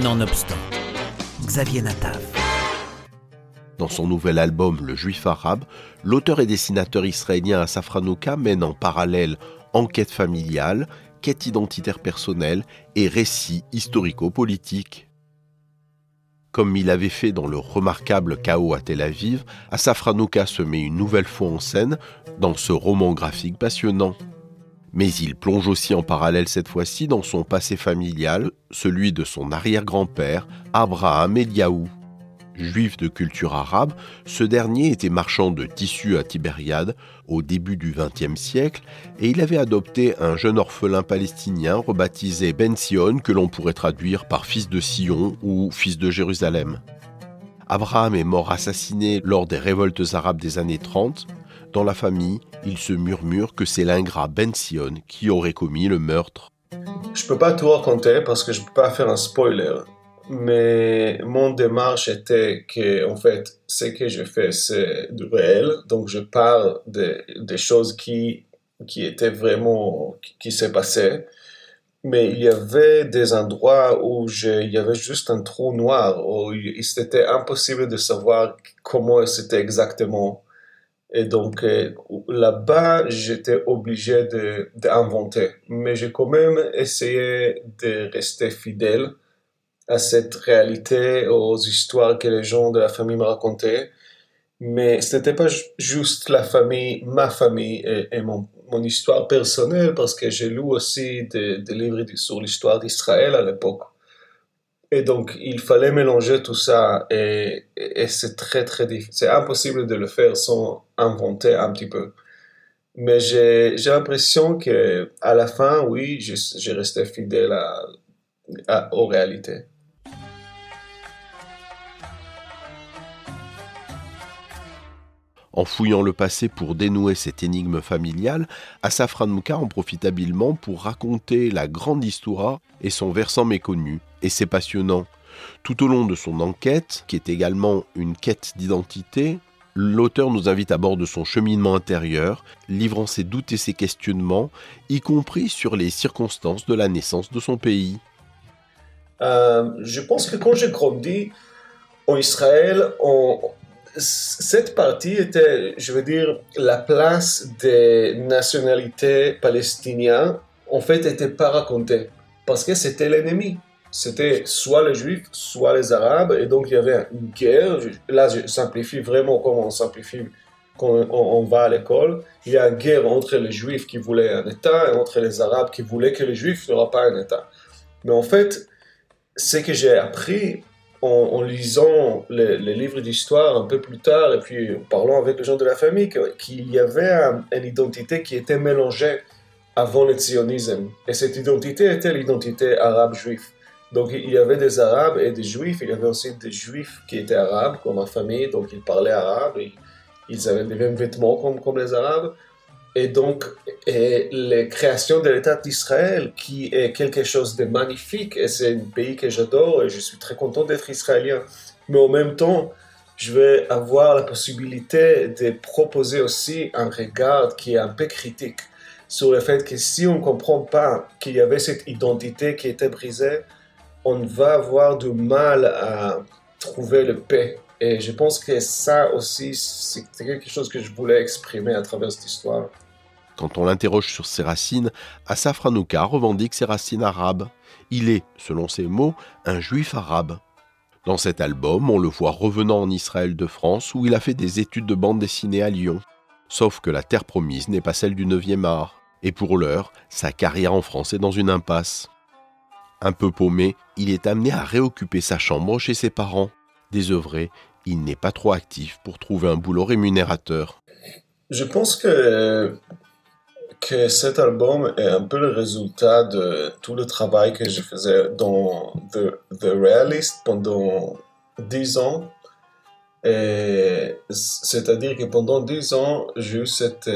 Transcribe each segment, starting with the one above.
Nonobstant, Xavier Natav. Dans son nouvel album Le Juif arabe, l'auteur et dessinateur israélien Asaf mène en parallèle enquête familiale, quête identitaire personnelle et récit historico-politique. Comme il avait fait dans le remarquable Chaos à Tel Aviv, Asaf se met une nouvelle fois en scène dans ce roman graphique passionnant. Mais il plonge aussi en parallèle cette fois-ci dans son passé familial, celui de son arrière-grand-père, Abraham Eliaou. Juif de culture arabe, ce dernier était marchand de tissus à Tibériade au début du XXe siècle et il avait adopté un jeune orphelin palestinien rebaptisé Ben Sion que l'on pourrait traduire par fils de Sion ou fils de Jérusalem. Abraham est mort assassiné lors des révoltes arabes des années 30 dans la famille, il se murmure que c'est l'ingrat Ben Sion qui aurait commis le meurtre. Je peux pas tout raconter parce que je peux pas faire un spoiler. Mais mon démarche était que, en fait, ce que je fais, c'est du réel. Donc, je parle des choses qui, qui étaient vraiment, qui, s'est passé. Mais il y avait des endroits où il y avait juste un trou noir, où c'était impossible de savoir comment c'était exactement. Et donc euh, là-bas, j'étais obligé d'inventer. Mais j'ai quand même essayé de rester fidèle à cette réalité, aux histoires que les gens de la famille me racontaient. Mais ce n'était pas juste la famille, ma famille et, mon, histoire personnelle, parce que j'ai lu aussi des livres sur l'histoire d'Israël à l'époque. Et donc, il fallait mélanger tout ça et, c'est très, très difficile. C'est impossible de le faire sans inventer un petit peu. Mais j'ai l'impression que à la fin, oui, j'ai resté fidèle aux réalités. En fouillant le passé pour dénouer cette énigme familiale, Asaf Ranouka en profite habilement pour raconter la grande histoire et son versant méconnu, et c'est passionnant. Tout au long de son enquête, qui est également une quête d'identité, l'auteur nous invite à bord de son cheminement intérieur, livrant ses doutes et ses questionnements, y compris sur les circonstances de la naissance de son pays. Euh, je pense que quand j'ai grandi en Israël, cette partie était, je veux dire, la place des nationalités palestiniennes, en fait, n'était pas racontée, parce que c'était l'ennemi c'était soit les juifs, soit les arabes, et donc il y avait une guerre. Là, je simplifie vraiment comme on simplifie quand on, va à l'école. Il y a une guerre entre les juifs qui voulaient un État et entre les arabes qui voulaient que les juifs n'auraient pas un État. Mais en fait, ce que j'ai appris en, lisant les, livres d'histoire un peu plus tard, et puis en parlant avec les gens de la famille, qu'il y avait une identité qui était mélangée avant le sionisme. Et cette identité était l'identité arabe-juive. Donc il y avait des Arabes et des Juifs. Il y avait aussi des Juifs qui étaient Arabes, comme ma famille, donc ils parlaient arabe. Et ils avaient les mêmes vêtements comme les Arabes. Et donc, et les créations de l'État d'Israël, qui est quelque chose de magnifique, et c'est un pays que j'adore, et je suis très content d'être israélien. Mais en même temps, je vais avoir la possibilité de proposer aussi un regard qui est un peu critique sur le fait que si on ne comprend pas qu'il y avait cette identité qui était brisée, on va avoir du mal à trouver le paix. Et je pense que ça aussi, c'est quelque chose que je voulais exprimer à travers cette histoire. Quand on l'interroge sur ses racines, Asaf Ranouka revendique ses racines arabes. Il est, selon ses mots, un juif arabe. Dans cet album, on le voit revenant en Israël de France où il a fait des études de bande dessinée à Lyon. Sauf que la terre promise n'est pas celle du 9e art. Et pour l'heure, sa carrière en France est dans une impasse. Un peu paumé, il est amené à réoccuper sa chambre chez ses parents. Désœuvré, il n'est pas trop actif pour trouver un boulot rémunérateur. Je pense que, que cet album est un peu le résultat de tout le travail que je faisais dans The, The Realist pendant dix ans. C'est-à-dire que pendant dix ans, j'ai eu cette,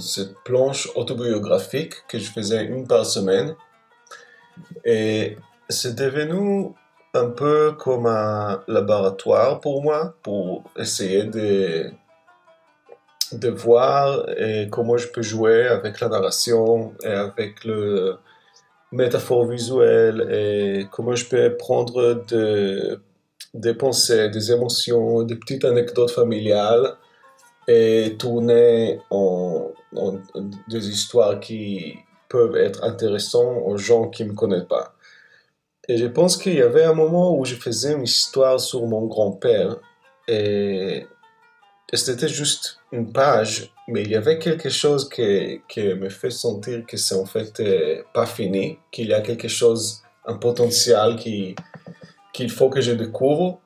cette planche autobiographique que je faisais une par semaine. Et c'est devenu un peu comme un laboratoire pour moi, pour essayer de, de voir comment je peux jouer avec la narration et avec le, métaphores visuelles et comment je peux prendre des pensées, des émotions, des petites anecdotes familiales et tourner en, des histoires qui peuvent être intéressantes aux gens qui ne me connaissent pas. Et je pense qu'il y avait un moment où je faisais une histoire sur mon grand-père et c'était juste une page, mais il y avait quelque chose qui, qui me fait sentir que c'est en fait euh, pas fini, qu'il y a quelque chose, un potentiel qu'il faut que je découvre.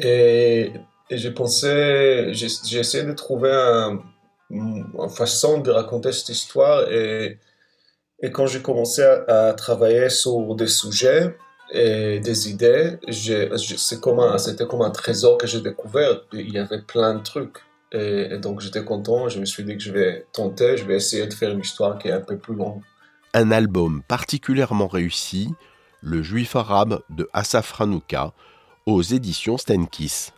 Et, et je pensais, essayé de trouver un, une façon de raconter cette histoire et, et quand j'ai commencé à, travailler sur des sujets, et des idées. C'était comme un trésor que j'ai découvert. Il y avait plein de trucs. Et, donc j'étais content. Je me suis dit que je vais tenter, je vais essayer de faire une histoire qui est un peu plus longue. Un album particulièrement réussi, Le Juif arabe de Asaf Ranouka, aux éditions Stenkis.